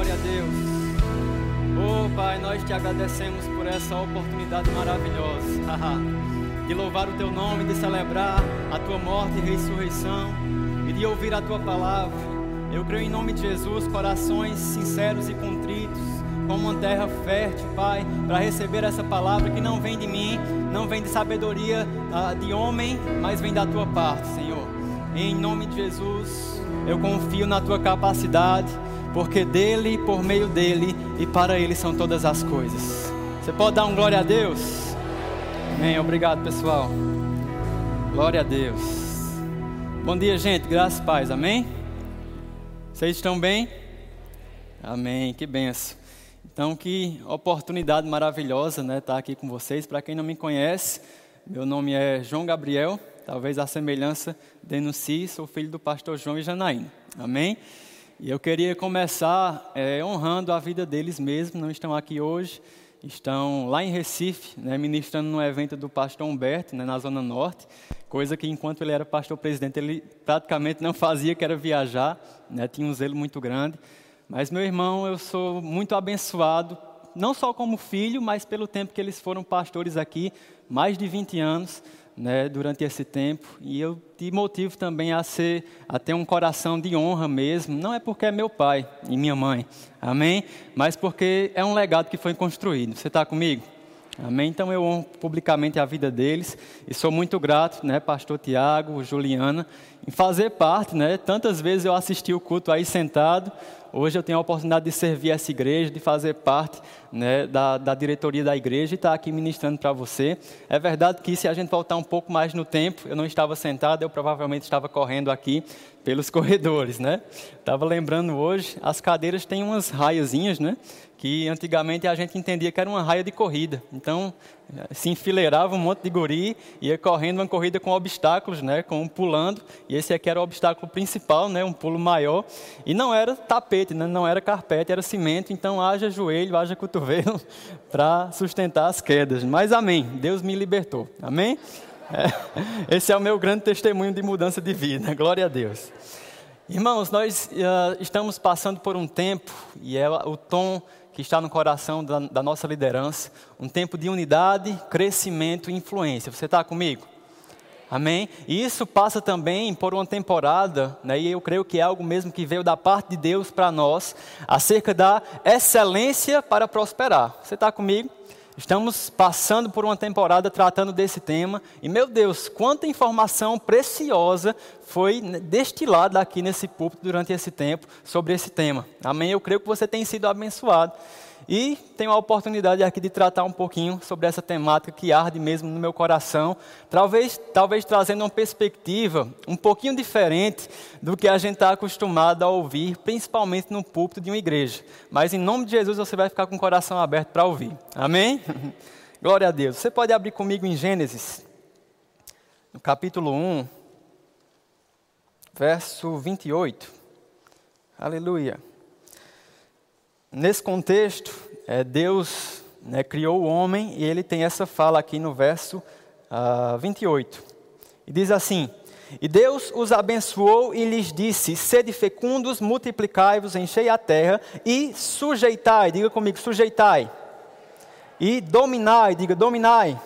Glória a Deus. Oh, Pai, nós te agradecemos por essa oportunidade maravilhosa de louvar o teu nome, de celebrar a tua morte e ressurreição e de ouvir a tua palavra. Eu creio em nome de Jesus, corações sinceros e contritos, como uma terra fértil, Pai, para receber essa palavra que não vem de mim, não vem de sabedoria uh, de homem, mas vem da tua parte, Senhor. Em nome de Jesus, eu confio na tua capacidade, porque dele, por meio dele e para ele são todas as coisas. Você pode dar um glória a Deus? Amém. Obrigado, pessoal. Glória a Deus. Bom dia, gente. Graças e paz. Amém? Vocês estão bem? Amém. Que benção. Então, que oportunidade maravilhosa, né, estar aqui com vocês. Para quem não me conhece, meu nome é João Gabriel. Talvez a semelhança denuncie, sou filho do pastor João e Janaína. Amém? E eu queria começar é, honrando a vida deles mesmos, não estão aqui hoje, estão lá em Recife, né, ministrando no evento do pastor Humberto, né, na Zona Norte, coisa que enquanto ele era pastor presidente, ele praticamente não fazia, que era viajar, né, tinha um zelo muito grande. Mas, meu irmão, eu sou muito abençoado, não só como filho, mas pelo tempo que eles foram pastores aqui, mais de 20 anos, né, durante esse tempo. E eu te motivo também a ser a ter um coração de honra mesmo. Não é porque é meu pai e minha mãe amém? Mas porque é um legado que foi construído. Você está comigo amém então eu honro publicamente a vida deles e sou muito grato né pastor Tiago Juliana em fazer parte né tantas vezes eu assisti o culto aí sentado Hoje eu tenho a oportunidade de servir essa igreja, de fazer parte né, da, da, diretoria da igreja e estar aqui ministrando para você. É verdade que se a gente voltar um pouco mais no tempo, eu não estava sentado, eu provavelmente estava correndo aqui pelos corredores, né? Estava lembrando hoje, as cadeiras têm umas raiazinhas, né? Que antigamente a gente entendia que era uma raia de corrida. Então, se enfileirava um monte de guri, ia correndo uma corrida com obstáculos, né, com um pulando, e esse aqui era o obstáculo principal, né, um pulo maior, e não era tapete, né, não era carpete, era cimento, então haja joelho, haja cotovelo para sustentar as quedas. Mas amém, Deus me libertou, amém? É, esse é o meu grande testemunho de mudança de vida, glória a Deus. Irmãos, nós uh, estamos passando por um tempo, e é o tom que está no coração da, da nossa liderança, um tempo de unidade, crescimento e influência. Você está comigo? Amém? E isso passa também por uma temporada, né, e eu creio que é algo mesmo que veio da parte de Deus para nós, acerca da excelência para prosperar. Você está comigo? Estamos passando por uma temporada tratando desse tema e, meu Deus, quanta informação preciosa foi destilada aqui nesse púlpito durante esse tempo sobre esse tema. Amém? Eu creio que você tem sido abençoado. E tenho a oportunidade aqui de tratar um pouquinho sobre essa temática que arde mesmo no meu coração, talvez, talvez trazendo uma perspectiva um pouquinho diferente do que a gente está acostumado a ouvir, principalmente no púlpito de uma igreja. Mas em nome de Jesus você vai ficar com o coração aberto para ouvir. Amém? Glória a Deus. Você pode abrir comigo em Gênesis, no capítulo 1, verso 28. Aleluia. Nesse contexto, é, Deus né, criou o homem e ele tem essa fala aqui no verso uh, ah, 28. E diz assim: E Deus os abençoou e lhes disse: Sede fecundos, multiplicai-vos, enchei a terra e sujeitai, diga comigo, sujeitai. E dominai, diga, dominai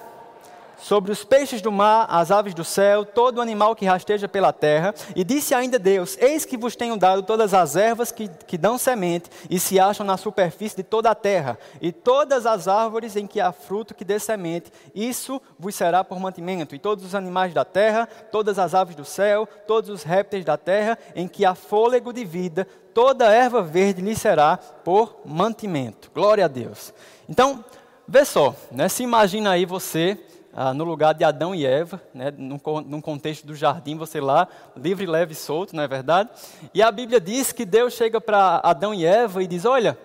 sobre os peixes do mar, as aves do céu, todo animal que rasteja pela terra. E disse ainda Deus: Eis que vos tenho dado todas as ervas que, que dão semente e se acham na superfície de toda a terra, e todas as árvores em que há fruto que dê semente, isso vos será por mantimento. E todos os animais da terra, todas as aves do céu, todos os répteis da terra, em que há fôlego de vida, toda erva verde lhe será por mantimento. Glória a Deus. Então, vê só, né? se imagina aí você ah, no lugar de Adão e Eva, né, num, num, contexto do jardim, você lá, livre, leve e solto, não é verdade? E a Bíblia diz que Deus chega para Adão e Eva e diz: Olha,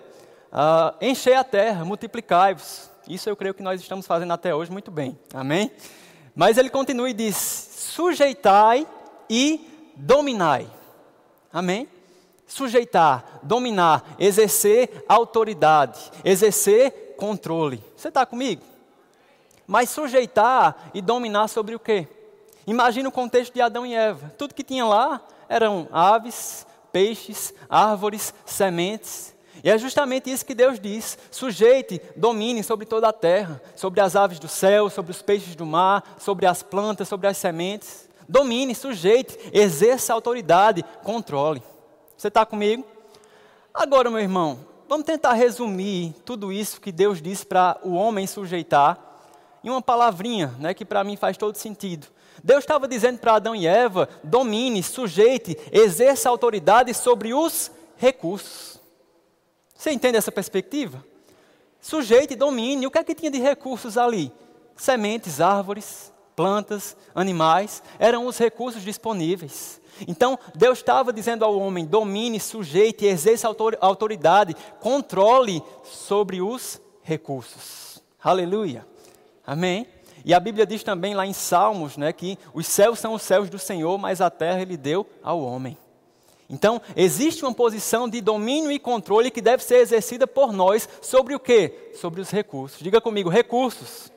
ah, enchei a terra, multiplicai-vos. Isso eu creio que nós estamos fazendo até hoje muito bem, amém? Mas ele continua e diz: sujeitai e dominai, amém? Sujeitar, dominar, exercer autoridade, exercer controle. Você está comigo? Mas sujeitar e dominar sobre o quê? Imagina o contexto de Adão e Eva. Tudo que tinha lá eram aves, peixes, árvores, sementes. E é justamente isso que Deus diz: sujeite, domine sobre toda a terra, sobre as aves do céu, sobre os peixes do mar, sobre as plantas, sobre as sementes. Domine, sujeite, exerça autoridade, controle. Você está comigo? Agora, meu irmão, vamos tentar resumir tudo isso que Deus disse para o homem sujeitar em uma palavrinha, né, que para mim faz todo sentido. Deus estava dizendo para Adão e Eva: domine, sujeite, exerça autoridade sobre os recursos. Você entende essa perspectiva? Sujeite, domine. O que é que tinha de recursos ali? Sementes, árvores, plantas, animais, eram os recursos disponíveis. Então, Deus estava dizendo ao homem: domine, sujeite, exerça autoridade, controle sobre os recursos. Aleluia. Amém? E a Bíblia diz também lá em Salmos, né, que os céus são os céus do Senhor, mas a terra ele deu ao homem. Então, existe uma posição de domínio e controle que deve ser exercida por nós sobre o quê? Sobre os recursos. Diga comigo, recursos.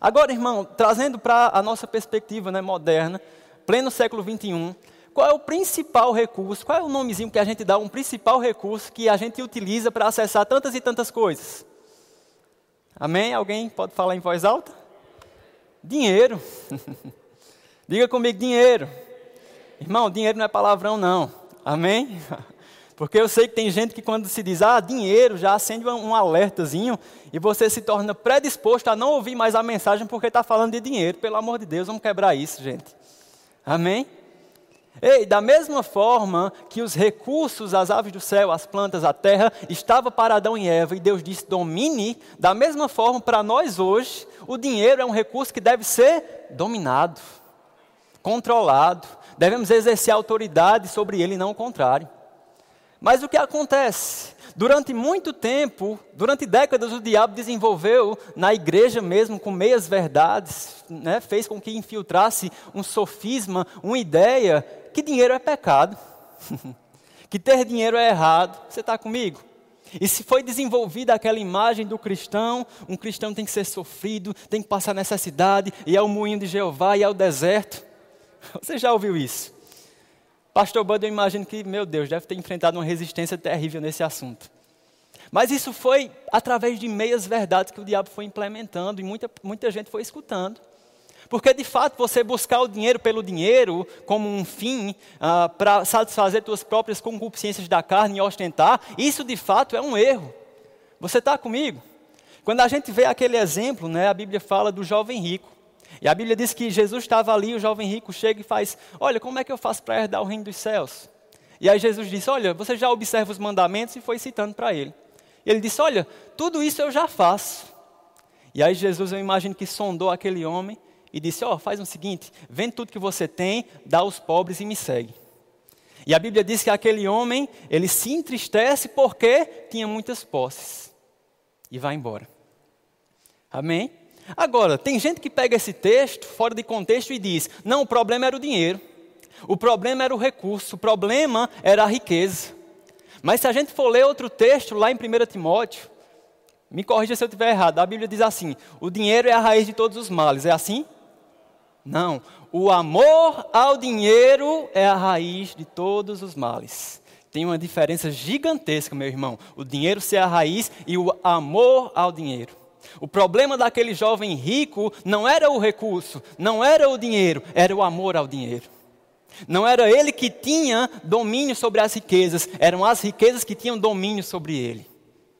Agora, irmão, trazendo para a nossa perspectiva né, moderna, pleno século 21, qual é o principal recurso, qual é o nomezinho que a gente dá, um principal recurso que a gente utiliza para acessar tantas e tantas coisas? Amém? Alguém pode falar em voz alta? Dinheiro. Diga comigo, dinheiro. Irmão, dinheiro não é palavrão, não. Amém? Porque eu sei que tem gente que quando se diz, ah, dinheiro, já acende um alertazinho e você se torna predisposto a não ouvir mais a mensagem porque está falando de dinheiro. Pelo amor de Deus, vamos quebrar isso, gente. Amém? Ei, da mesma forma que os recursos, as aves do céu, as plantas, a terra, estava para Adão e Eva, e Deus disse: domine, da mesma forma, para nós hoje, o dinheiro é um recurso que deve ser dominado, controlado, devemos exercer autoridade sobre ele, não o contrário. Mas o que acontece? Durante muito tempo, durante décadas, o diabo desenvolveu na igreja mesmo, com meias verdades, né, fez com que infiltrasse um sofisma, uma ideia que dinheiro é pecado, que ter dinheiro é errado. Você está comigo? E se foi desenvolvida aquela imagem do cristão, um cristão tem que ser sofrido, tem que passar necessidade, e é o moinho de Jeová, e é o deserto. Você já ouviu isso? Pastor Bud, eu imagino que, meu Deus, deve ter enfrentado uma resistência terrível nesse assunto. Mas isso foi através de meias verdades que o diabo foi implementando e muita, muita gente foi escutando. Porque de fato você buscar o dinheiro pelo dinheiro, como um fim, ah, para satisfazer suas próprias concupiscências da carne e ostentar, isso de fato é um erro. Você está comigo? Quando a gente vê aquele exemplo, né, a Bíblia fala do jovem rico. E a Bíblia diz que Jesus estava ali, o jovem rico chega e faz: Olha, como é que eu faço para herdar o reino dos céus? E aí Jesus disse: Olha, você já observa os mandamentos e foi citando para ele. Ele disse: Olha, tudo isso eu já faço. E aí Jesus, eu imagino que sondou aquele homem e disse: Ó, oh, faz o seguinte, vende tudo que você tem, dá aos pobres e me segue. E a Bíblia diz que aquele homem, ele se entristece porque tinha muitas posses. E vai embora. Amém? Agora, tem gente que pega esse texto fora de contexto e diz: não, o problema era o dinheiro, o problema era o recurso, o problema era a riqueza. Mas se a gente for ler outro texto lá em 1 Timóteo, me corrija se eu estiver errado, a Bíblia diz assim: o dinheiro é a raiz de todos os males, é assim? Não, o amor ao dinheiro é a raiz de todos os males. Tem uma diferença gigantesca, meu irmão. O dinheiro ser a raiz e o amor ao dinheiro. O problema daquele jovem rico não era o recurso, não era o dinheiro, era o amor ao dinheiro. Não era ele que tinha domínio sobre as riquezas, eram as riquezas que tinham domínio sobre ele.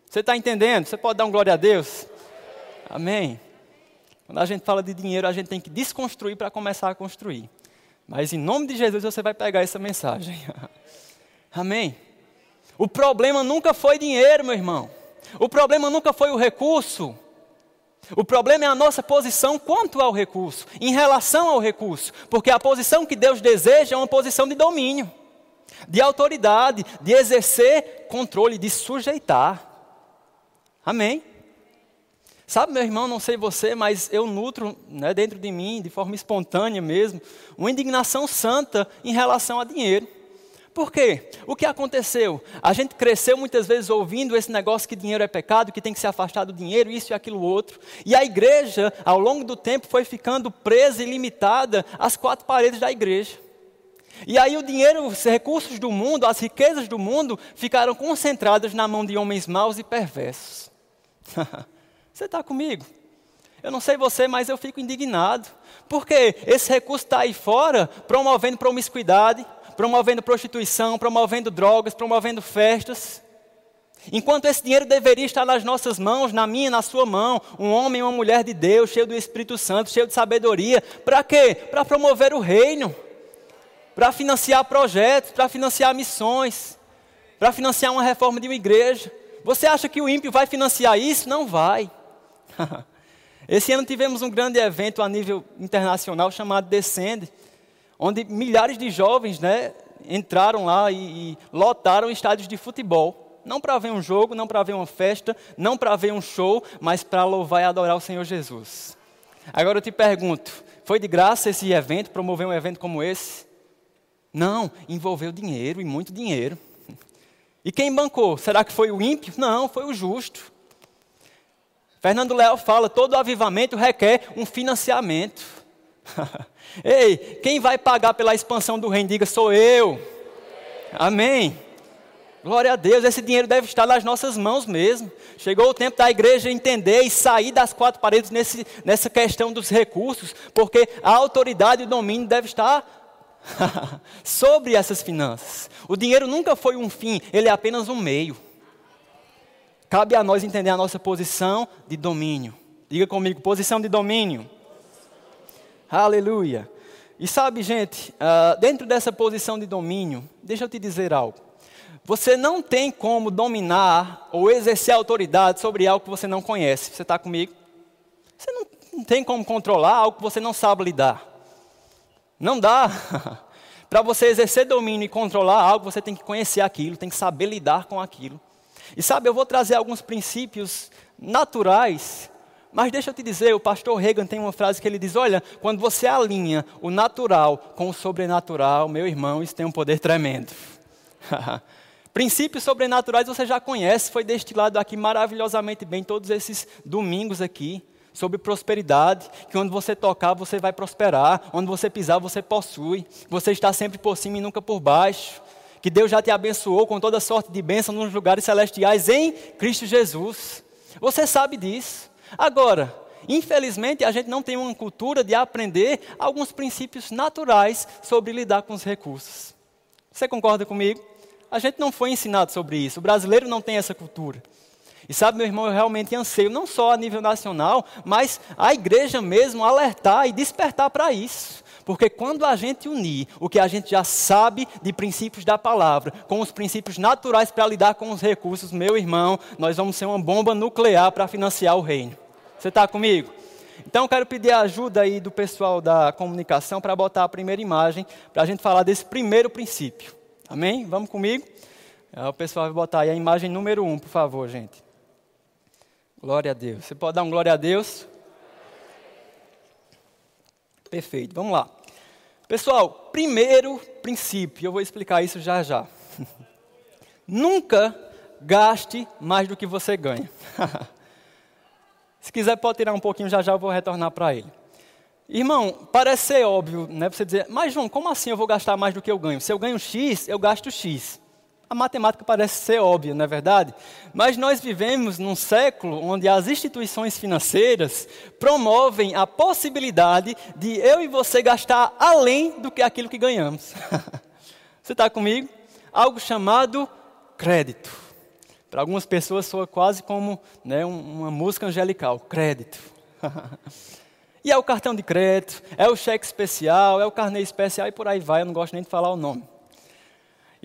Você está entendendo? Você pode dar um glória a Deus? Amém. Quando a gente fala de dinheiro, a gente tem que desconstruir para começar a construir. Mas em nome de Jesus você vai pegar essa mensagem. Amém. O problema nunca foi dinheiro, meu irmão. O problema nunca foi o recurso. O problema é a nossa posição quanto ao recurso, em relação ao recurso, porque a posição que Deus deseja é uma posição de domínio, de autoridade, de exercer controle, de sujeitar. Amém? Sabe, meu irmão, não sei você, mas eu nutro né, dentro de mim, de forma espontânea mesmo, uma indignação santa em relação a dinheiro. Por quê? O que aconteceu? A gente cresceu muitas vezes ouvindo esse negócio que dinheiro é pecado, que tem que se afastar do dinheiro, isso e aquilo outro. E a igreja, ao longo do tempo, foi ficando presa e limitada às quatro paredes da igreja. E aí o dinheiro, os recursos do mundo, as riquezas do mundo ficaram concentradas na mão de homens maus e perversos. você está comigo? Eu não sei você, mas eu fico indignado. Porque esse recurso está aí fora, promovendo promiscuidade, promovendo prostituição, promovendo drogas, promovendo festas. Enquanto esse dinheiro deveria estar nas nossas mãos, na minha, na sua mão, um homem uma mulher de Deus, cheio do Espírito Santo, cheio de sabedoria, para quê? Para promover o reino, para financiar projetos, para financiar missões, para financiar uma reforma de uma igreja. Você acha que o ímpio vai financiar isso? Não vai. Esse ano tivemos um grande evento a nível internacional chamado Descende, onde milhares de jovens né, entraram lá e, e lotaram estádios de futebol. Não para ver um jogo, não para ver uma festa, não para ver um show, mas para louvar e adorar o Senhor Jesus. Agora eu te pergunto: foi de graça esse evento, promover um evento como esse? Não, envolveu dinheiro e muito dinheiro. E quem bancou? Será que foi o ímpio? Não, foi o justo. Fernando Leal fala: todo avivamento requer um financiamento. Ei, quem vai pagar pela expansão do reino? Diga: sou eu. Amém. Glória a Deus, esse dinheiro deve estar nas nossas mãos mesmo. Chegou o tempo da igreja entender e sair das quatro paredes nesse, nessa questão dos recursos, porque a autoridade e o domínio deve estar sobre essas finanças. O dinheiro nunca foi um fim, ele é apenas um meio. Cabe a nós entender a nossa posição de domínio. Diga comigo, posição de domínio. Aleluia. E sabe, gente, uh, dentro dessa posição de domínio, deixa eu te dizer algo. Você não tem como dominar ou exercer autoridade sobre algo que você não conhece. Você está comigo? Você não tem como controlar algo que você não sabe lidar. Não dá. Para você exercer domínio e controlar algo, você tem que conhecer aquilo, tem que saber lidar com aquilo. E sabe, eu vou trazer alguns princípios naturais, mas deixa eu te dizer, o pastor Reagan tem uma frase que ele diz: Olha, quando você alinha o natural com o sobrenatural, meu irmão, isso tem um poder tremendo. Princípios sobrenaturais você já conhece, foi destilado aqui maravilhosamente bem todos esses domingos aqui, sobre prosperidade, que onde você tocar você vai prosperar, onde você pisar você possui, você está sempre por cima e nunca por baixo, que Deus já te abençoou com toda sorte de bênção nos lugares celestiais em Cristo Jesus. Você sabe disso. Agora, infelizmente a gente não tem uma cultura de aprender alguns princípios naturais sobre lidar com os recursos. Você concorda comigo? A gente não foi ensinado sobre isso. O brasileiro não tem essa cultura. E sabe, meu irmão, eu realmente anseio, não só a nível nacional, mas a igreja mesmo alertar e despertar para isso. Porque quando a gente unir o que a gente já sabe de princípios da palavra com os princípios naturais para lidar com os recursos, meu irmão, nós vamos ser uma bomba nuclear para financiar o reino. Você está comigo? Então quero pedir a ajuda aí do pessoal da comunicação para botar a primeira imagem, para a gente falar desse primeiro princípio. Amém? Vamos comigo? É, o pessoal vai botar aí a imagem número um, por favor, gente. Glória a Deus. Você pode dar um glória a Deus? Perfeito, vamos lá. Pessoal, primeiro princípio, eu vou explicar isso já já. Nunca gaste mais do que você ganha. Se quiser, pode tirar um pouquinho, já já eu vou retornar para ele. Irmão, parece ser óbvio, né? Você dizer, mas João, como assim eu vou gastar mais do que eu ganho? Se eu ganho X, eu gasto X. A matemática parece ser óbvia, não é verdade? Mas nós vivemos num século onde as instituições financeiras promovem a possibilidade de eu e você gastar além do que aquilo que ganhamos. você está comigo? Algo chamado crédito. Para algumas pessoas soa quase como né, uma música angelical, crédito. E é o cartão de crédito, é o cheque especial, é o carnê especial e por aí vai, eu não gosto nem de falar o nome.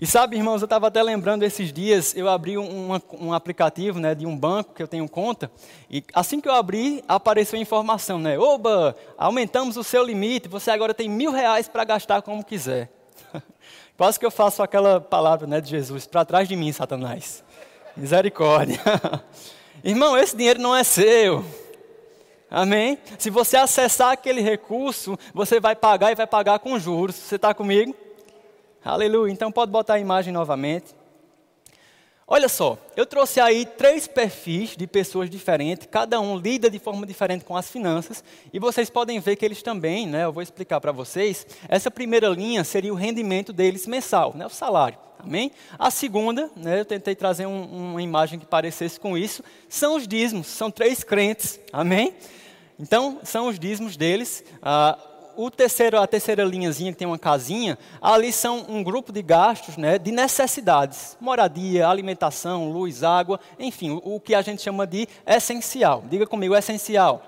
E sabe, irmãos, eu estava até lembrando esses dias, eu abri um, um, aplicativo né, de um banco que eu tenho conta, e assim que eu abri, apareceu a informação, né? Oba, aumentamos o seu limite, você agora tem mil reais para gastar como quiser. Quase que eu faço aquela palavra né, de Jesus, para trás de mim, Satanás. Misericórdia. Irmão, esse dinheiro não é seu. Amém? Se você acessar aquele recurso, você vai pagar e vai pagar com juros. Você está comigo? Aleluia. Então pode botar a imagem novamente. Olha só, eu trouxe aí três perfis de pessoas diferentes, cada um lida de forma diferente com as finanças, e vocês podem ver que eles também, né, eu vou explicar para vocês, essa primeira linha seria o rendimento deles mensal, né, o salário, amém? A segunda, né, eu tentei trazer um, uma imagem que parecesse com isso, são os dízimos, são três crentes, amém? Então, são os dízimos deles, ah, o terceiro, a terceira linhazinha que tem uma casinha, ali são um grupo de gastos né, de necessidades. Moradia, alimentação, luz, água, enfim, o, o que a gente chama de essencial. Diga comigo, essencial.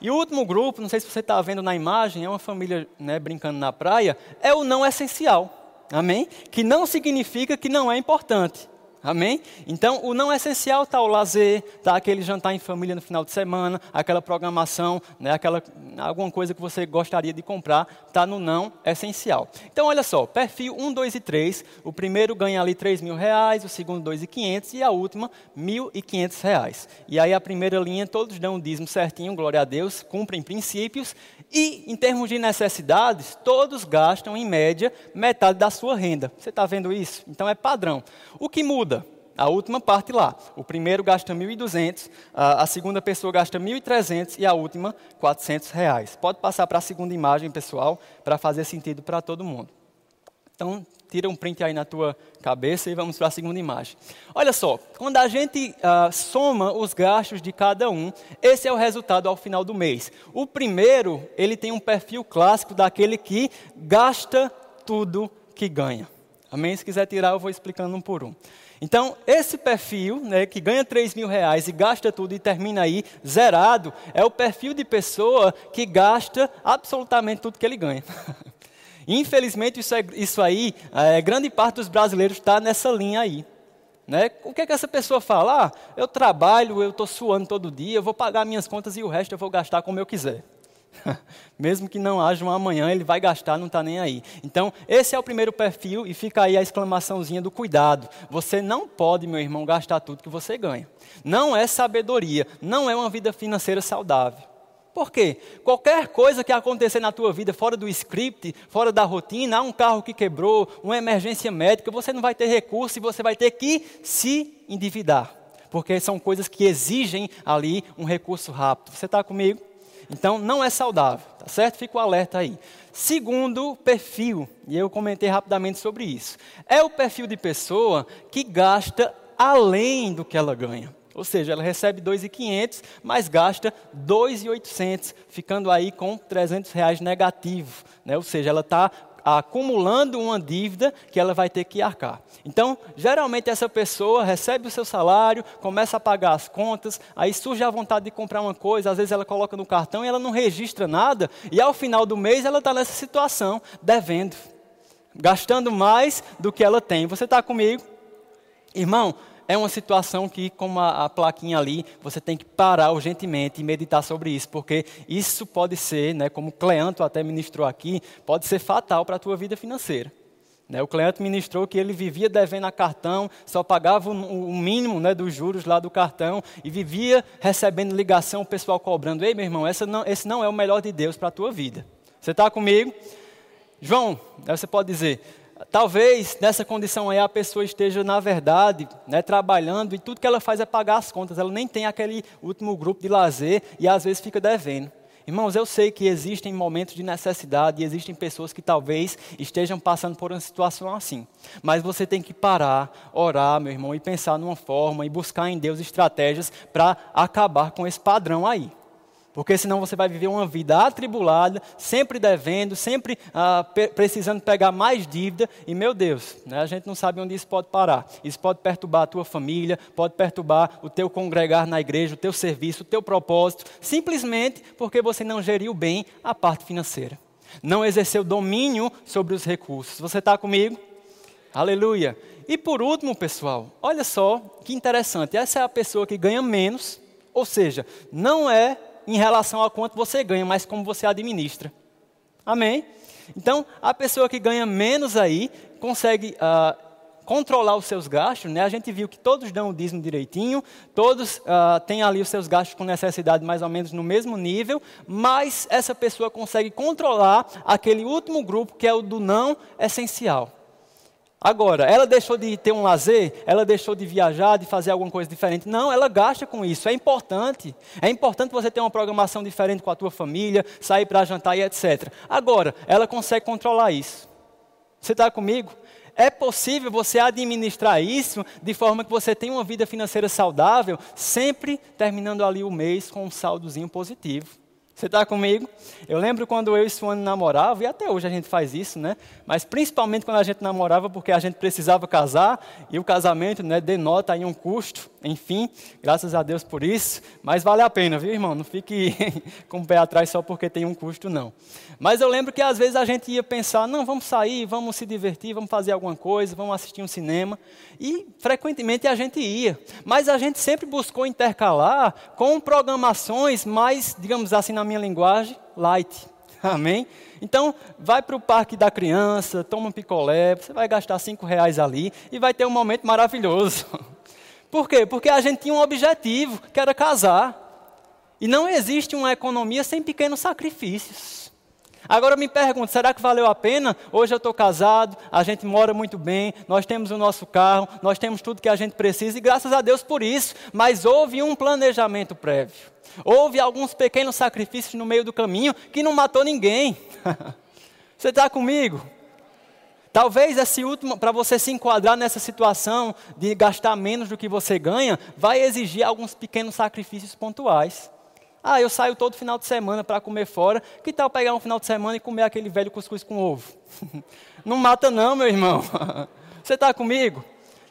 E o último grupo, não sei se você está vendo na imagem, é uma família né, brincando na praia, é o não essencial. Amém? Que não significa que não é importante. Amém? Então, o não essencial está o lazer, está aquele jantar em família no final de semana, aquela programação, né, aquela, alguma coisa que você gostaria de comprar, está no não essencial. Então, olha só, perfil 1, 2 e 3, o primeiro ganha ali 3 mil reais, o segundo 2.500 e a última 1.500 reais. E aí a primeira linha, todos dão o dízimo certinho, glória a Deus, cumprem princípios e, em termos de necessidades, todos gastam, em média, metade da sua renda. Você está vendo isso? Então, é padrão. O que muda? a última parte lá. O primeiro gasta 1.200, a segunda pessoa gasta 1.300 e a última 400 reais. Pode passar para a segunda imagem, pessoal, para fazer sentido para todo mundo. Então, tira um print aí na tua cabeça e vamos para a segunda imagem. Olha só, quando a gente uh, soma os gastos de cada um, esse é o resultado ao final do mês. O primeiro, ele tem um perfil clássico daquele que gasta tudo que ganha. Amém? Se quiser tirar, eu vou explicando um por um. Então, esse perfil, né, que ganha 3 mil reais e gasta tudo e termina aí zerado, é o perfil de pessoa que gasta absolutamente tudo que ele ganha. Infelizmente, isso, é, isso aí, é, grande parte dos brasileiros está nessa linha aí. Né? O que, é que essa pessoa fala? Ah, eu trabalho, eu estou suando todo dia, eu vou pagar minhas contas e o resto eu vou gastar como eu quiser. Mesmo que não haja um amanhã, ele vai gastar, não está nem aí. Então, esse é o primeiro perfil e fica aí a exclamaçãozinha do cuidado. Você não pode, meu irmão, gastar tudo que você ganha. Não é sabedoria, não é uma vida financeira saudável. Por quê? Qualquer coisa que acontecer na tua vida fora do script, fora da rotina, há um carro que quebrou, uma emergência médica, você não vai ter recurso e você vai ter que se endividar. Porque são coisas que exigem ali um recurso rápido. Você está comigo? Então, não é saudável, tá certo? Fica o alerta aí. Segundo perfil, e eu comentei rapidamente sobre isso, é o perfil de pessoa que gasta além do que ela ganha. Ou seja, ela recebe 2.500, mas gasta 2.800, ficando aí com 300 reais negativo. Né? Ou seja, ela está acumulando uma dívida que ela vai ter que arcar. Então, geralmente essa pessoa recebe o seu salário, começa a pagar as contas, aí surge a vontade de comprar uma coisa, às vezes ela coloca no cartão e ela não registra nada, e ao final do mês ela está nessa situação, devendo, gastando mais do que ela tem. Você está comigo? Irmão, é uma situação que, como a, a, plaquinha ali, você tem que parar urgentemente e meditar sobre isso, porque isso pode ser, né, como o Cleanto até ministrou aqui, pode ser fatal para a tua vida financeira. Né, o Cleanto ministrou que ele vivia devendo a cartão, só pagava o, o mínimo né, dos juros lá do cartão e vivia recebendo ligação, o pessoal cobrando. Ei, meu irmão, não, esse não é o melhor de Deus para a tua vida. Você está comigo? João, você pode dizer, Talvez nessa condição aí a pessoa esteja, na verdade, né, trabalhando e tudo que ela faz é pagar as contas. Ela nem tem aquele último grupo de lazer e às vezes fica devendo. Irmãos, eu sei que existem momentos de necessidade e existem pessoas que talvez estejam passando por uma situação assim. Mas você tem que parar, orar, meu irmão, e pensar numa forma e buscar em Deus estratégias para acabar com esse padrão aí. Porque senão você vai viver uma vida atribulada, sempre devendo, sempre ah, precisando pegar mais dívida. E, meu Deus, né, a gente não sabe onde isso pode parar. Isso pode perturbar a tua família, pode perturbar o teu congregar na igreja, o teu serviço, o teu propósito, simplesmente porque você não geriu bem a parte financeira. Não exerceu domínio sobre os recursos. Você está comigo? Aleluia. E por último, pessoal, olha só que interessante. Essa é a pessoa que ganha menos, ou seja, não é em relação a quanto você ganha, mas como você administra. Amém? Então, a pessoa que ganha menos aí consegue uh, controlar os seus gastos. Né? A gente viu que todos dão o dízimo direitinho, todos uh, têm ali os seus gastos com necessidade mais ou menos no mesmo nível, mas essa pessoa consegue controlar aquele último grupo que é o do não essencial. Agora, ela deixou de ter um lazer? Ela deixou de viajar, de fazer alguma coisa diferente? Não, ela gasta com isso. É importante. É importante você ter uma programação diferente com a tua família, sair para jantar e etc. Agora, ela consegue controlar isso. Você está comigo? É possível você administrar isso de forma que você tenha uma vida financeira saudável, sempre terminando ali o mês com um saldozinho positivo. Você está comigo? Eu lembro quando eu e Suane namorava, e até hoje a gente faz isso, né? Mas principalmente quando a gente namorava, porque a gente precisava casar, e o casamento né, denota aí um custo, enfim, graças a Deus por isso. Mas vale a pena, viu, irmão? Não fique com o pé atrás só porque tem um custo, não. Mas eu lembro que às vezes a gente ia pensar, não, vamos sair, vamos se divertir, vamos fazer alguma coisa, vamos assistir um cinema. E frequentemente a gente ia. Mas a gente sempre buscou intercalar com programações mais, digamos assim, na minha linguagem, light. Amém? Então, vai para o parque da criança, toma um picolé, você vai gastar cinco reais ali e vai ter um momento maravilhoso. Por quê? Porque a gente tinha um objetivo, que era casar. E não existe uma economia sem pequenos sacrifícios. Agora me pergunto, será que valeu a pena? Hoje eu estou casado, a gente mora muito bem, nós temos o nosso carro, nós temos tudo que a gente precisa e graças a Deus por isso. Mas houve um planejamento prévio. Houve alguns pequenos sacrifícios no meio do caminho que não matou ninguém. Você está comigo? Talvez esse último, para você se enquadrar nessa situação de gastar menos do que você ganha, vai exigir alguns pequenos sacrifícios pontuais. Ah, eu saio todo final de semana para comer fora. Que tal pegar um final de semana e comer aquele velho cuscuz com ovo? não mata não, meu irmão. Você está comigo?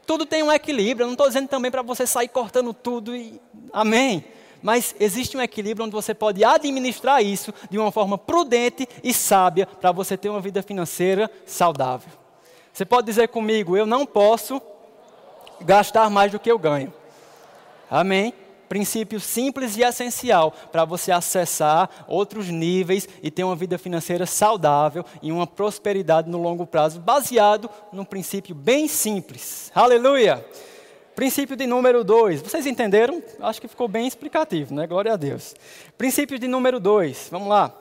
Tudo tem um equilíbrio. Eu não estou dizendo também para você sair cortando tudo e... Amém. Mas existe um equilíbrio onde você pode administrar isso de uma forma prudente e sábia para você ter uma vida financeira saudável. Você pode dizer comigo, eu não posso gastar mais do que eu ganho. Amém? Princípio simples e essencial para você acessar outros níveis e ter uma vida financeira saudável e uma prosperidade no longo prazo, baseado num princípio bem simples. Aleluia! Princípio de número dois. Vocês entenderam? Acho que ficou bem explicativo, né? Glória a Deus. Princípio de número dois. Vamos lá.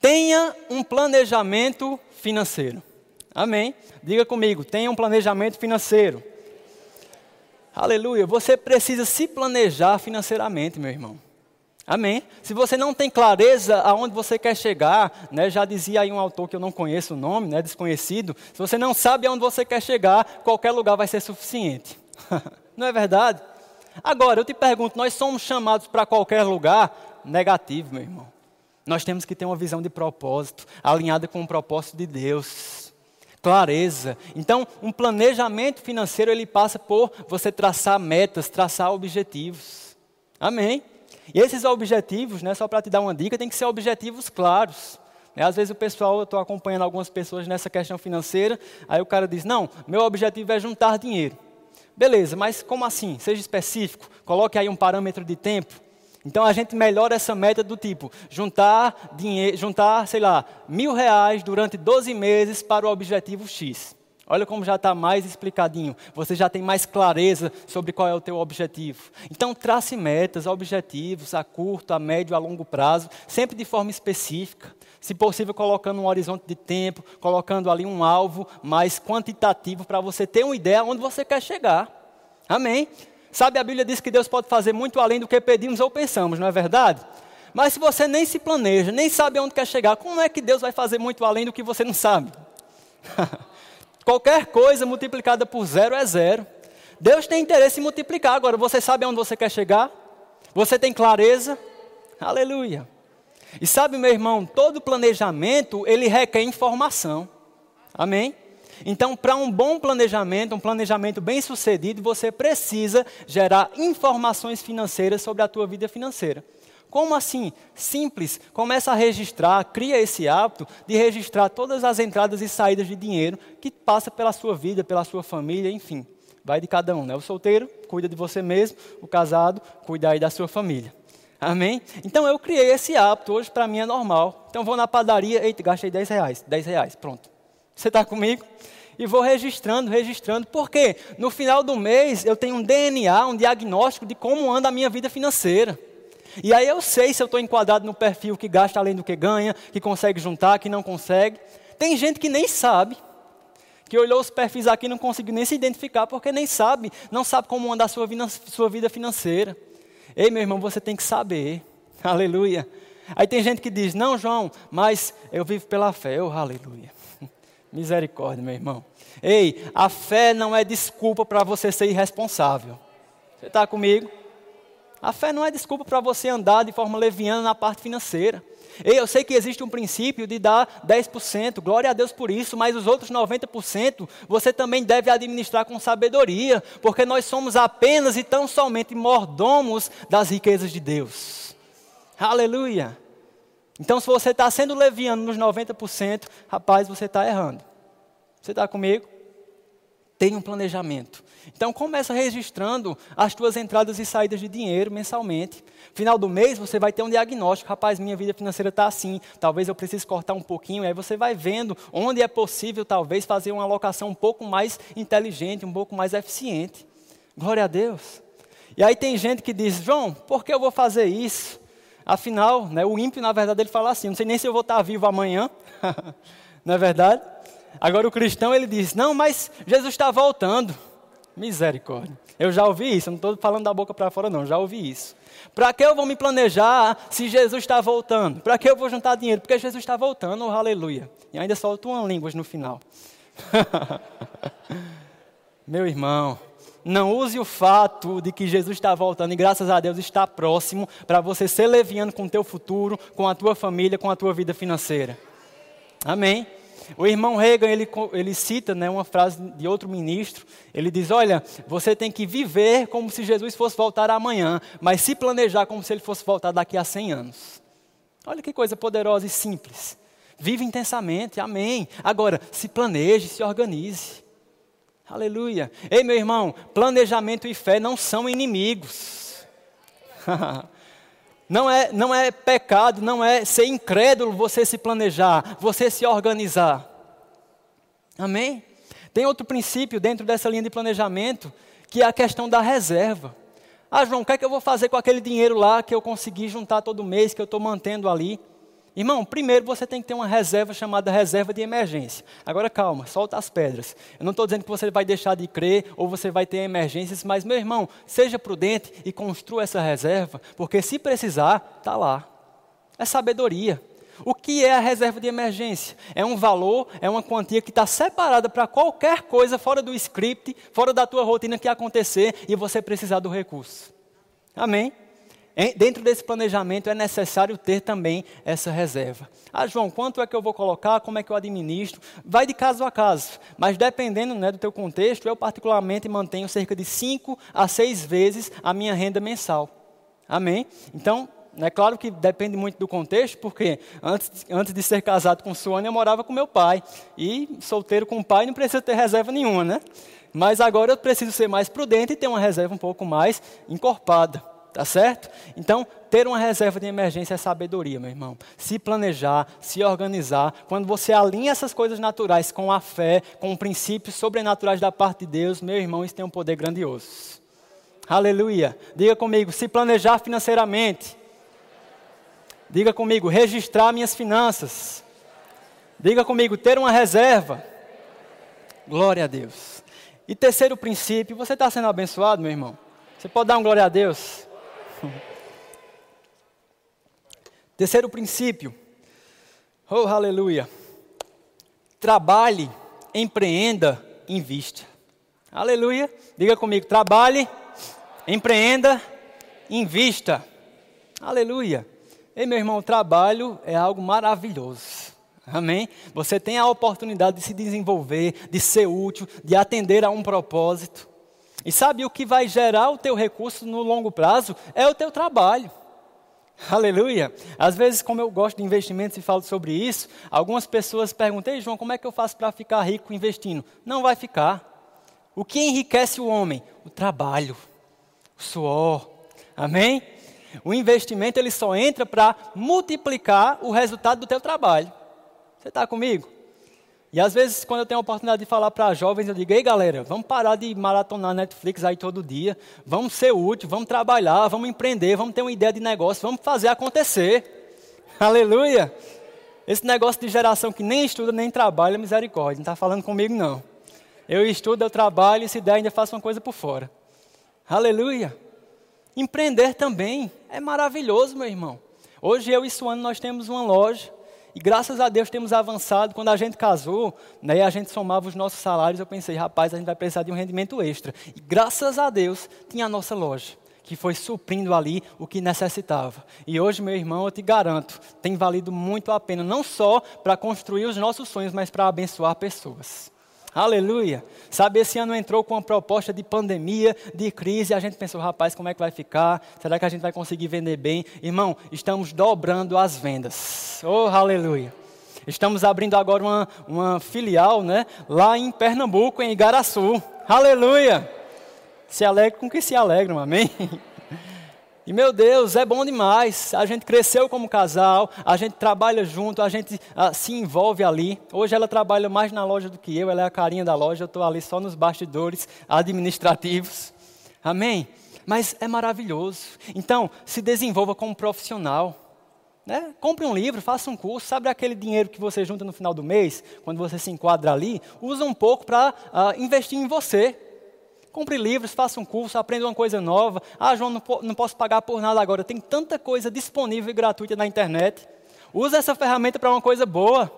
Tenha um planejamento financeiro. Amém? Diga comigo, tenha um planejamento financeiro. Aleluia. Você precisa se planejar financeiramente, meu irmão. Amém? Se você não tem clareza aonde você quer chegar, né, já dizia aí um autor que eu não conheço o nome, né, desconhecido, se você não sabe aonde você quer chegar, qualquer lugar vai ser suficiente. não é verdade? Agora, eu te pergunto, nós somos chamados para qualquer lugar? Negativo, meu irmão. Nós temos que ter uma visão de propósito, alinhada com o propósito de Deus clareza. Então, um planejamento financeiro ele passa por você traçar metas, traçar objetivos. Amém. E esses objetivos, né, só para te dar uma dica, tem que ser objetivos claros. Né, às vezes o pessoal, eu estou acompanhando algumas pessoas nessa questão financeira, aí o cara diz: Não, meu objetivo é juntar dinheiro. Beleza, mas como assim? Seja específico, coloque aí um parâmetro de tempo. Então a gente melhora essa meta do tipo, juntar dinheiro, juntar, sei lá, mil reais durante 12 meses para o objetivo X. Olha como já está mais explicadinho. Você já tem mais clareza sobre qual é o teu objetivo. Então trace metas, objetivos a curto, a médio, a longo prazo, sempre de forma específica. Se possível, colocando um horizonte de tempo, colocando ali um alvo mais quantitativo para você ter uma ideia onde você quer chegar. Amém? Sabe, a Bíblia diz que Deus pode fazer muito além do que pedimos ou pensamos, não é verdade? Mas se você nem se planeja, nem sabe aonde quer chegar, como é que Deus vai fazer muito além do que você não sabe? Qualquer coisa multiplicada por zero é zero. Deus tem interesse em multiplicar. Agora, você sabe aonde você quer chegar? Você tem clareza? Aleluia. E sabe, meu irmão, todo planejamento, ele requer informação. Amém? Então, para um bom planejamento, um planejamento bem sucedido, você precisa gerar informações financeiras sobre a tua vida financeira. Como assim? Simples. Começa a registrar, cria esse hábito de registrar todas as entradas e saídas de dinheiro que passa pela sua vida, pela sua família, enfim. Vai de cada um, né? O solteiro cuida de você mesmo, o casado cuida aí da sua família. Amém? Então eu criei esse hábito, hoje para mim é normal. Então vou na padaria, eita, gastei 10 reais, 10 reais, pronto. Você está comigo? E vou registrando, registrando, porque no final do mês eu tenho um DNA, um diagnóstico de como anda a minha vida financeira. E aí eu sei se eu estou enquadrado no perfil que gasta além do que ganha, que consegue juntar, que não consegue. Tem gente que nem sabe, que olhou os perfis aqui e não conseguiu nem se identificar, porque nem sabe, não sabe como andar a sua vida, sua vida financeira. Ei, meu irmão, você tem que saber. Aleluia. Aí tem gente que diz: Não, João, mas eu vivo pela fé. Oh, aleluia. Misericórdia, meu irmão. Ei, a fé não é desculpa para você ser irresponsável. Você está comigo? A fé não é desculpa para você andar de forma leviana na parte financeira. Ei, eu sei que existe um princípio de dar 10%, glória a Deus por isso, mas os outros 90% você também deve administrar com sabedoria, porque nós somos apenas e tão somente mordomos das riquezas de Deus. Aleluia! Então, se você está sendo leviano nos 90%, rapaz, você está errando. Você está comigo? Tenha um planejamento. Então começa registrando as tuas entradas e saídas de dinheiro mensalmente. Final do mês você vai ter um diagnóstico, rapaz, minha vida financeira está assim, talvez eu precise cortar um pouquinho. Aí você vai vendo onde é possível talvez fazer uma alocação um pouco mais inteligente, um pouco mais eficiente. Glória a Deus. E aí tem gente que diz, João, por que eu vou fazer isso? Afinal, né, o ímpio na verdade ele fala assim, não sei nem se eu vou estar vivo amanhã. não é verdade? Agora o cristão ele diz: Não, mas Jesus está voltando. Misericórdia. Eu já ouvi isso, eu não estou falando da boca para fora, não, já ouvi isso. Para que eu vou me planejar se Jesus está voltando? Para que eu vou juntar dinheiro? Porque Jesus está voltando, oh, aleluia. E ainda solto uma língua no final. Meu irmão, não use o fato de que Jesus está voltando e graças a Deus está próximo para você ser leviano com o teu futuro, com a tua família, com a tua vida financeira. Amém? O irmão Reagan, ele, ele cita né, uma frase de outro ministro. Ele diz: Olha, você tem que viver como se Jesus fosse voltar amanhã, mas se planejar como se ele fosse voltar daqui a 100 anos. Olha que coisa poderosa e simples. Vive intensamente, amém. Agora, se planeje, se organize. Aleluia. Ei, meu irmão, planejamento e fé não são inimigos. Não é, não é pecado, não é ser incrédulo você se planejar, você se organizar. Amém? Tem outro princípio dentro dessa linha de planejamento, que é a questão da reserva. Ah, João, o que é que eu vou fazer com aquele dinheiro lá que eu consegui juntar todo mês, que eu estou mantendo ali? Irmão, primeiro você tem que ter uma reserva chamada reserva de emergência. Agora calma, solta as pedras. Eu não estou dizendo que você vai deixar de crer ou você vai ter emergências, mas meu irmão, seja prudente e construa essa reserva, porque se precisar, está lá. É sabedoria. O que é a reserva de emergência? É um valor, é uma quantia que está separada para qualquer coisa fora do script, fora da tua rotina que acontecer e você precisar do recurso. Amém? Dentro desse planejamento é necessário ter também essa reserva. Ah, João, quanto é que eu vou colocar? Como é que eu administro? Vai de caso a caso, mas dependendo né, do teu contexto, eu particularmente mantenho cerca de 5 a 6 vezes a minha renda mensal. Amém? Então, é claro que depende muito do contexto, porque antes, antes de ser casado com Suane, eu morava com meu pai. E solteiro com o pai não precisa ter reserva nenhuma, né? Mas agora eu preciso ser mais prudente e ter uma reserva um pouco mais encorpada. Tá certo? Então, ter uma reserva de emergência é sabedoria, meu irmão. Se planejar, se organizar. Quando você alinha essas coisas naturais com a fé, com princípios sobrenaturais da parte de Deus, meu irmão, isso tem um poder grandioso. Aleluia. Diga comigo, se planejar financeiramente. Diga comigo, registrar minhas finanças. Diga comigo, ter uma reserva. Glória a Deus. E terceiro princípio, você está sendo abençoado, meu irmão? Você pode dar um glória a Deus? Terceiro princípio. Oh, aleluia. Trabalhe, empreenda, invista. Aleluia. Diga comigo: trabalhe, empreenda, invista. Aleluia. Ei, meu irmão, trabalho é algo maravilhoso. Amém? Você tem a oportunidade de se desenvolver, de ser útil, de atender a um propósito. E sabe o que vai gerar o teu recurso no longo prazo? É o teu trabalho. Aleluia. Às vezes, como eu gosto de investimentos e falo sobre isso, algumas pessoas perguntam, Ei, João, como é que eu faço para ficar rico investindo? Não vai ficar. O que enriquece o homem? O trabalho, o suor. Amém? O investimento ele só entra para multiplicar o resultado do teu trabalho. Você está comigo? E às vezes, quando eu tenho a oportunidade de falar para jovens, eu digo: ei galera, vamos parar de maratonar Netflix aí todo dia, vamos ser útil, vamos trabalhar, vamos empreender, vamos ter uma ideia de negócio, vamos fazer acontecer. Aleluia! Esse negócio de geração que nem estuda nem trabalha, misericórdia, não está falando comigo não. Eu estudo, eu trabalho e se der ainda faço uma coisa por fora. Aleluia. Empreender também é maravilhoso, meu irmão. Hoje eu e Suano nós temos uma loja e graças a Deus temos avançado. Quando a gente casou, né, a gente somava os nossos salários, eu pensei, rapaz, a gente vai precisar de um rendimento extra. E graças a Deus tinha a nossa loja, que foi suprindo ali o que necessitava. E hoje, meu irmão, eu te garanto, tem valido muito a pena, não só para construir os nossos sonhos, mas para abençoar pessoas. Aleluia. Sabe, esse ano entrou com uma proposta de pandemia, de crise, a gente pensou, rapaz, como é que vai ficar? Será que a gente vai conseguir vender bem? Irmão, estamos dobrando as vendas. Oh, aleluia. Estamos abrindo agora uma, uma filial, né? Lá em Pernambuco, em Igaraçu. Aleluia. Se alegre com que se alegram, amém? E meu Deus, é bom demais. A gente cresceu como casal, a gente trabalha junto, a gente ah, se envolve ali. Hoje ela trabalha mais na loja do que eu, ela é a carinha da loja, eu estou ali só nos bastidores administrativos. Amém? Mas é maravilhoso. Então, se desenvolva como profissional. Né? Compre um livro, faça um curso. Sabe aquele dinheiro que você junta no final do mês, quando você se enquadra ali? Usa um pouco para uh, investir em você. Compre livros, faça um curso, aprenda uma coisa nova. Ah, João, não, não posso pagar por nada agora. Tem tanta coisa disponível e gratuita na internet. Use essa ferramenta para uma coisa boa.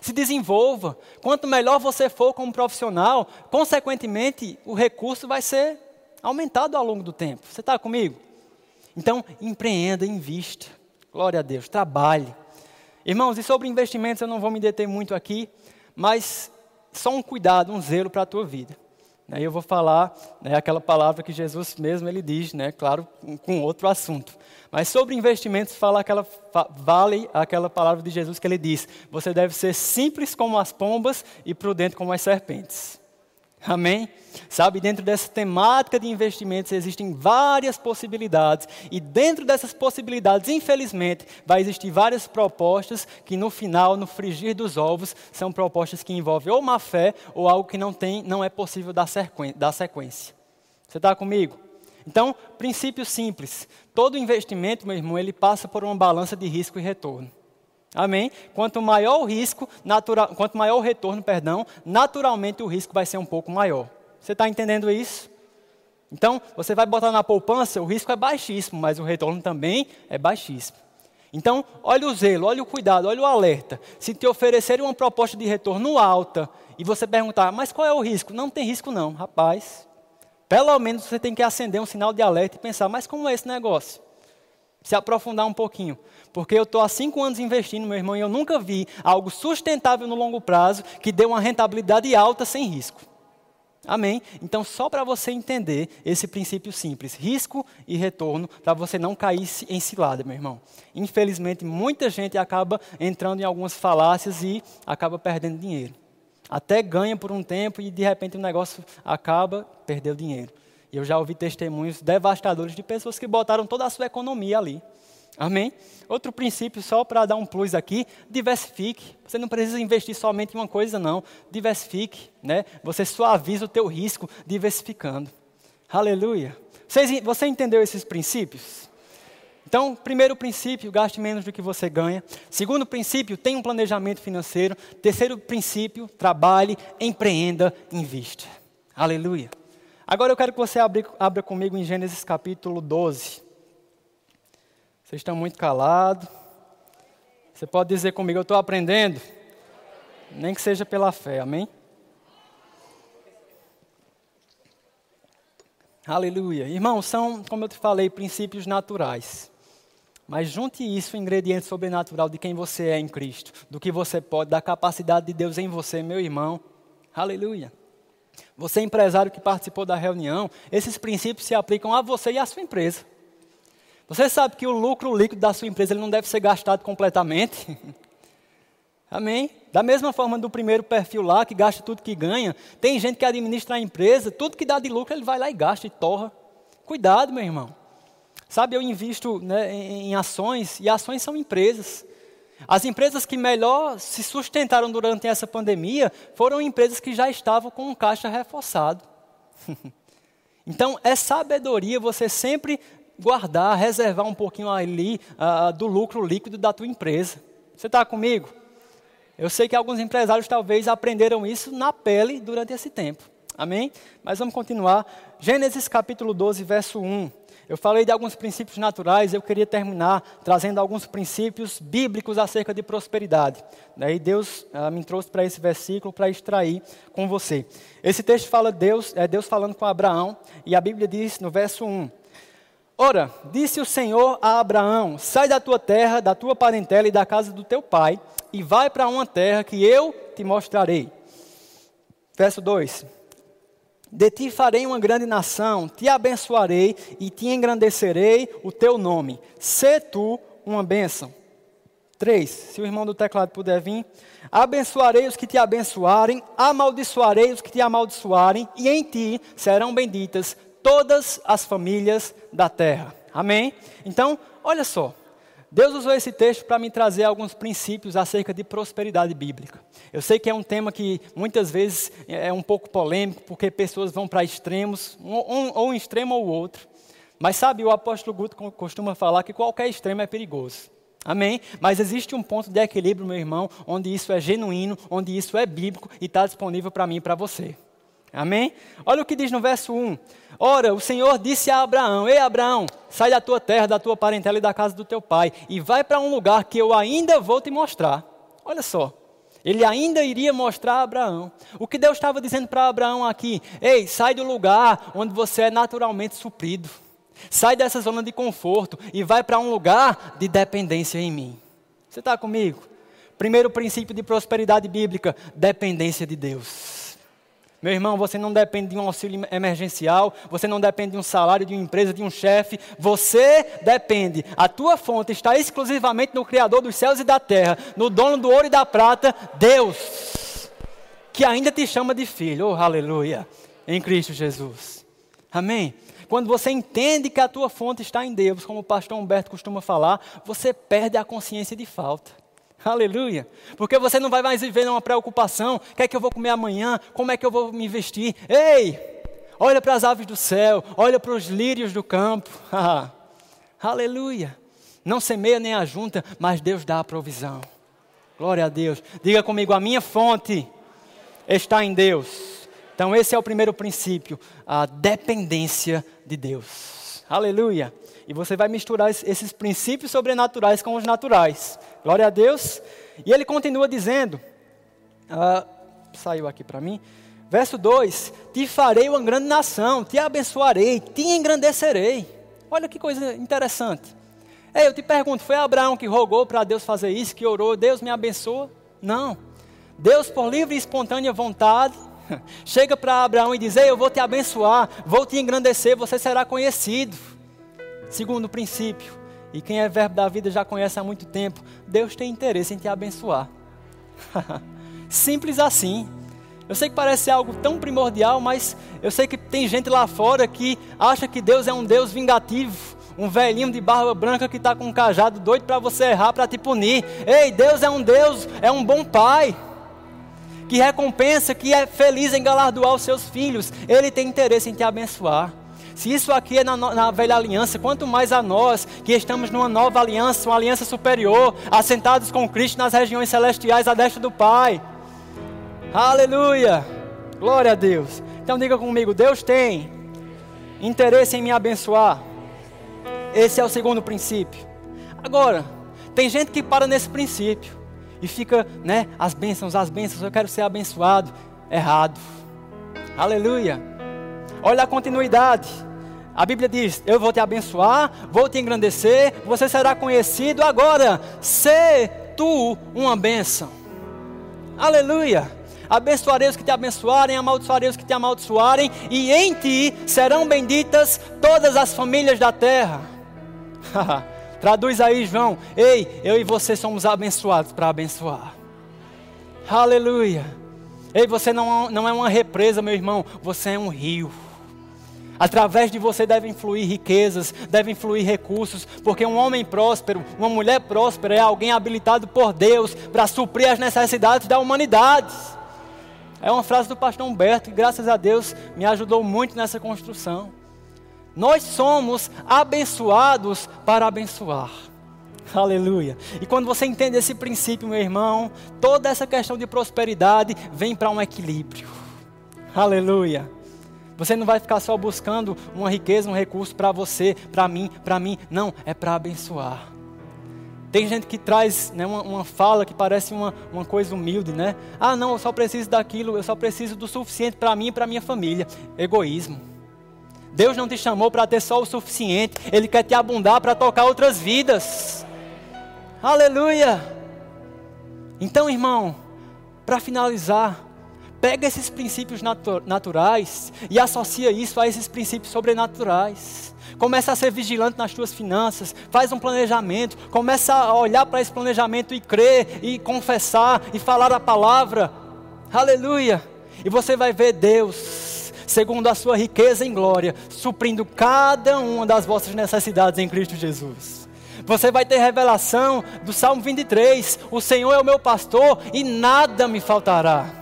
Se desenvolva. Quanto melhor você for como profissional, consequentemente, o recurso vai ser aumentado ao longo do tempo. Você está comigo? Então, empreenda, invista. Glória a Deus. Trabalhe. Irmãos, e sobre investimentos eu não vou me deter muito aqui, mas só um cuidado, um zelo para a tua vida. Aí eu vou falar né, aquela palavra que Jesus mesmo ele diz, né, claro, com outro assunto. Mas sobre investimentos fala aquela, vale aquela palavra de Jesus que ele diz: você deve ser simples como as pombas e prudente como as serpentes. Amém? Sabe, dentro dessa temática de investimentos existem várias possibilidades, e dentro dessas possibilidades, infelizmente, vai existir várias propostas que no final, no frigir dos ovos, são propostas que envolvem ou má fé ou algo que não tem, não é possível dar sequência. Você está comigo? Então, princípio simples: todo investimento, meu irmão, ele passa por uma balança de risco e retorno. Amém? Quanto maior o risco, natural, quanto maior o retorno, perdão, naturalmente o risco vai ser um pouco maior. Você está entendendo isso? Então, você vai botar na poupança, o risco é baixíssimo, mas o retorno também é baixíssimo. Então, olha o zelo, olha o cuidado, olha o alerta. Se te oferecerem uma proposta de retorno alta e você perguntar, mas qual é o risco? Não tem risco não, rapaz. Pelo menos você tem que acender um sinal de alerta e pensar, mas como é esse negócio? Se aprofundar um pouquinho. Porque eu estou há cinco anos investindo, meu irmão, e eu nunca vi algo sustentável no longo prazo que dê uma rentabilidade alta sem risco. Amém? Então, só para você entender esse princípio simples, risco e retorno, para você não cair em cilada, meu irmão. Infelizmente, muita gente acaba entrando em algumas falácias e acaba perdendo dinheiro. Até ganha por um tempo e de repente o negócio acaba, perdeu dinheiro. E eu já ouvi testemunhos devastadores de pessoas que botaram toda a sua economia ali. Amém? Outro princípio, só para dar um plus aqui, diversifique. Você não precisa investir somente em uma coisa, não. Diversifique, né? Você suaviza o teu risco diversificando. Aleluia. Você, entendeu esses princípios? Então, primeiro princípio, gaste menos do que você ganha. Segundo princípio, tenha um planejamento financeiro. Terceiro princípio, trabalhe, empreenda, invista. Aleluia. Agora eu quero que você abra, abra comigo em Gênesis capítulo 12. Vocês estão muito calados. Você pode dizer comigo, eu estou aprendendo. Nem que seja pela fé, amém? Aleluia. Irmãos, são, como eu te falei, princípios naturais. Mas junte isso, o ingrediente sobrenatural de quem você é em Cristo, do que você pode, da capacidade de Deus em você, meu irmão. Aleluia. Você, empresário que participou da reunião, esses princípios se aplicam a você e à sua empresa. Você sabe que o lucro líquido da sua empresa ele não deve ser gastado completamente? Amém? Da mesma forma do primeiro perfil lá, que gasta tudo que ganha, tem gente que administra a empresa, tudo que dá de lucro ele vai lá e gasta e torra. Cuidado, meu irmão. Sabe, eu invisto né, em ações, e ações são empresas. As empresas que melhor se sustentaram durante essa pandemia foram empresas que já estavam com um caixa reforçado. então, é sabedoria você sempre guardar, reservar um pouquinho ali uh, do lucro líquido da tua empresa. Você está comigo? Eu sei que alguns empresários talvez aprenderam isso na pele durante esse tempo. Amém? Mas vamos continuar. Gênesis capítulo 12, verso 1. Eu falei de alguns princípios naturais, eu queria terminar trazendo alguns princípios bíblicos acerca de prosperidade. Daí Deus ah, me trouxe para esse versículo para extrair com você. Esse texto fala Deus, é Deus falando com Abraão, e a Bíblia diz no verso 1: Ora, disse o Senhor a Abraão: Sai da tua terra, da tua parentela e da casa do teu pai, e vai para uma terra que eu te mostrarei. Verso 2: de ti farei uma grande nação, te abençoarei e te engrandecerei o teu nome. Sê tu uma bênção. 3. Se o irmão do teclado puder vir. Abençoarei os que te abençoarem, amaldiçoarei os que te amaldiçoarem, e em ti serão benditas todas as famílias da terra. Amém? Então, olha só. Deus usou esse texto para me trazer alguns princípios acerca de prosperidade bíblica. Eu sei que é um tema que muitas vezes é um pouco polêmico, porque pessoas vão para extremos, um, ou um extremo ou outro. Mas sabe, o apóstolo Guto costuma falar que qualquer extremo é perigoso. Amém? Mas existe um ponto de equilíbrio, meu irmão, onde isso é genuíno, onde isso é bíblico e está disponível para mim e para você. Amém? Olha o que diz no verso 1. Ora, o Senhor disse a Abraão: Ei, Abraão, sai da tua terra, da tua parentela e da casa do teu pai, e vai para um lugar que eu ainda vou te mostrar. Olha só. Ele ainda iria mostrar a Abraão. O que Deus estava dizendo para Abraão aqui? Ei, sai do lugar onde você é naturalmente suprido. Sai dessa zona de conforto e vai para um lugar de dependência em mim. Você está comigo? Primeiro princípio de prosperidade bíblica: dependência de Deus. Meu irmão, você não depende de um auxílio emergencial, você não depende de um salário, de uma empresa, de um chefe, você depende. A tua fonte está exclusivamente no Criador dos céus e da terra, no dono do ouro e da prata, Deus, que ainda te chama de filho, oh aleluia, em Cristo Jesus. Amém? Quando você entende que a tua fonte está em Deus, como o pastor Humberto costuma falar, você perde a consciência de falta. Aleluia. Porque você não vai mais viver numa preocupação: o que é que eu vou comer amanhã? Como é que eu vou me vestir? Ei, olha para as aves do céu, olha para os lírios do campo. Aleluia. Não semeia nem a junta, mas Deus dá a provisão. Glória a Deus. Diga comigo: a minha fonte está em Deus. Então, esse é o primeiro princípio, a dependência de Deus. Aleluia. E você vai misturar esses princípios sobrenaturais com os naturais. Glória a Deus. E ele continua dizendo, uh, saiu aqui para mim, verso 2: Te farei uma grande nação, te abençoarei, te engrandecerei. Olha que coisa interessante. Ei, eu te pergunto, foi Abraão que rogou para Deus fazer isso, que orou, Deus me abençoa? Não. Deus, por livre e espontânea vontade, chega para Abraão e diz: Ei, eu vou te abençoar, vou te engrandecer, você será conhecido. Segundo princípio, e quem é verbo da vida já conhece há muito tempo, Deus tem interesse em te abençoar. Simples assim. Eu sei que parece algo tão primordial, mas eu sei que tem gente lá fora que acha que Deus é um Deus vingativo, um velhinho de barba branca que está com um cajado doido para você errar, para te punir. Ei, Deus é um Deus, é um bom pai, que recompensa, que é feliz em galardoar os seus filhos. Ele tem interesse em te abençoar. Se isso aqui é na, na, velha aliança, quanto mais a nós que estamos numa nova aliança, uma aliança superior, assentados com Cristo nas regiões celestiais à destra do Pai. Aleluia! Glória a Deus. Então diga comigo: Deus tem interesse em me abençoar. Esse é o segundo princípio. Agora, tem gente que para nesse princípio e fica, né, as bênçãos, as bênçãos, eu quero ser abençoado. Errado. Aleluia. Olha a continuidade. A Bíblia diz: Eu vou te abençoar, vou te engrandecer, você será conhecido. Agora, se tu uma bênção. Aleluia. Abençoarei os que te abençoarem, amaldiçoarei os que te amaldiçoarem, e em ti serão benditas todas as famílias da terra. Traduz aí, João. Ei, eu e você somos abençoados para abençoar. Aleluia. Ei, você não, não é uma represa, meu irmão, você é um rio. Através de você devem fluir riquezas, devem fluir recursos, porque um homem próspero, uma mulher próspera é alguém habilitado por Deus para suprir as necessidades da humanidade. É uma frase do pastor Humberto que, graças a Deus, me ajudou muito nessa construção. Nós somos abençoados para abençoar. Aleluia. E quando você entende esse princípio, meu irmão, toda essa questão de prosperidade vem para um equilíbrio. Aleluia. Você não vai ficar só buscando uma riqueza, um recurso para você, para mim, para mim. Não, é para abençoar. Tem gente que traz né, uma, uma, fala que parece uma, uma coisa humilde, né? Ah, não, eu só preciso daquilo, eu só preciso do suficiente para mim e para minha família. Egoísmo. Deus não te chamou para ter só o suficiente, Ele quer te abundar para tocar outras vidas. Aleluia! Então, irmão, para finalizar, pega esses princípios natu naturais e associa isso a esses princípios sobrenaturais. Começa a ser vigilante nas tuas finanças, faz um planejamento, começa a olhar para esse planejamento e crer e confessar e falar a palavra. Aleluia! E você vai ver Deus, segundo a sua riqueza em glória, suprindo cada uma das vossas necessidades em Cristo Jesus. Você vai ter revelação do Salmo 23: O Senhor é o meu pastor e nada me faltará.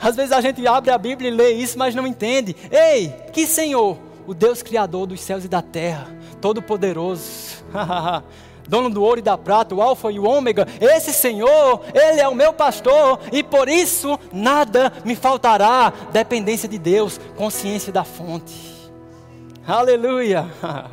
Às vezes a gente abre a Bíblia e lê isso, mas não entende. Ei, que Senhor? o Deus Criador dos céus e da terra, Todo-Poderoso, dono do ouro e da prata, o Alfa e o Ômega, esse Senhor, Ele é o meu pastor e por isso nada me faltará. Dependência de Deus, consciência da fonte. Aleluia!